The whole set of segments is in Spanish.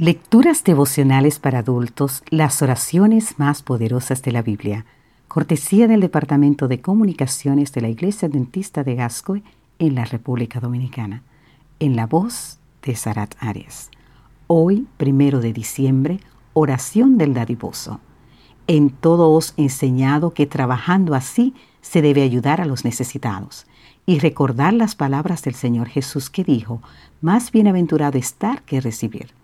Lecturas devocionales para adultos, las oraciones más poderosas de la Biblia. Cortesía del Departamento de Comunicaciones de la Iglesia Dentista de Gascoy en la República Dominicana. En la voz de Sarat Arias. Hoy, primero de diciembre, oración del dadivoso. En todo os enseñado que trabajando así se debe ayudar a los necesitados y recordar las palabras del Señor Jesús que dijo, más bienaventurado estar que recibir.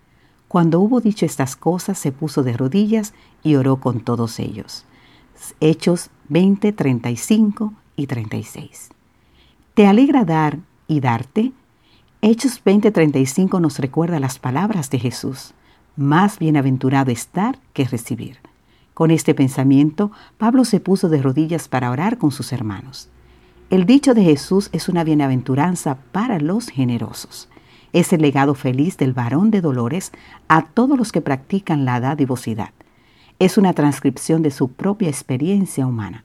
Cuando hubo dicho estas cosas, se puso de rodillas y oró con todos ellos. Hechos 20, 35 y 36. ¿Te alegra dar y darte? Hechos 20, 35 nos recuerda las palabras de Jesús. Más bienaventurado estar que recibir. Con este pensamiento, Pablo se puso de rodillas para orar con sus hermanos. El dicho de Jesús es una bienaventuranza para los generosos. Es el legado feliz del varón de Dolores a todos los que practican la dadivosidad. Es una transcripción de su propia experiencia humana.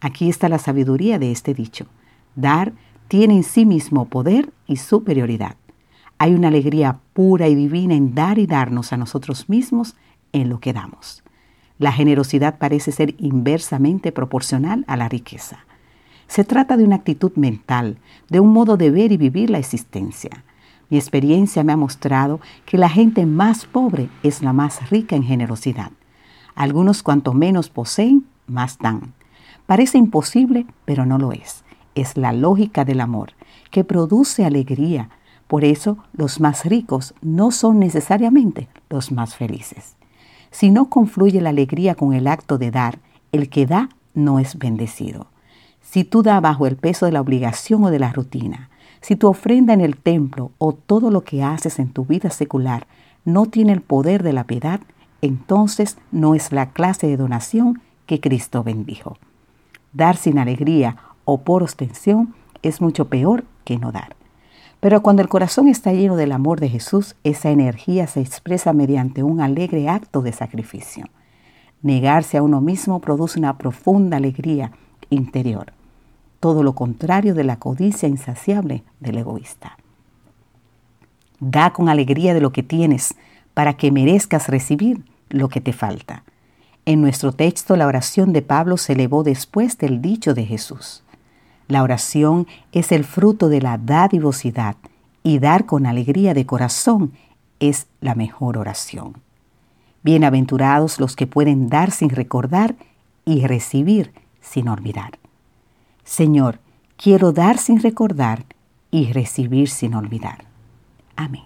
Aquí está la sabiduría de este dicho. Dar tiene en sí mismo poder y superioridad. Hay una alegría pura y divina en dar y darnos a nosotros mismos en lo que damos. La generosidad parece ser inversamente proporcional a la riqueza. Se trata de una actitud mental, de un modo de ver y vivir la existencia. Mi experiencia me ha mostrado que la gente más pobre es la más rica en generosidad. Algunos cuanto menos poseen, más dan. Parece imposible, pero no lo es. Es la lógica del amor, que produce alegría. Por eso los más ricos no son necesariamente los más felices. Si no confluye la alegría con el acto de dar, el que da no es bendecido. Si tú das bajo el peso de la obligación o de la rutina, si tu ofrenda en el templo o todo lo que haces en tu vida secular no tiene el poder de la piedad, entonces no es la clase de donación que Cristo bendijo. Dar sin alegría o por ostensión es mucho peor que no dar. Pero cuando el corazón está lleno del amor de Jesús, esa energía se expresa mediante un alegre acto de sacrificio. Negarse a uno mismo produce una profunda alegría interior todo lo contrario de la codicia insaciable del egoísta. Da con alegría de lo que tienes para que merezcas recibir lo que te falta. En nuestro texto la oración de Pablo se elevó después del dicho de Jesús. La oración es el fruto de la dadivosidad y dar con alegría de corazón es la mejor oración. Bienaventurados los que pueden dar sin recordar y recibir sin olvidar. Señor, quiero dar sin recordar y recibir sin olvidar. Amén.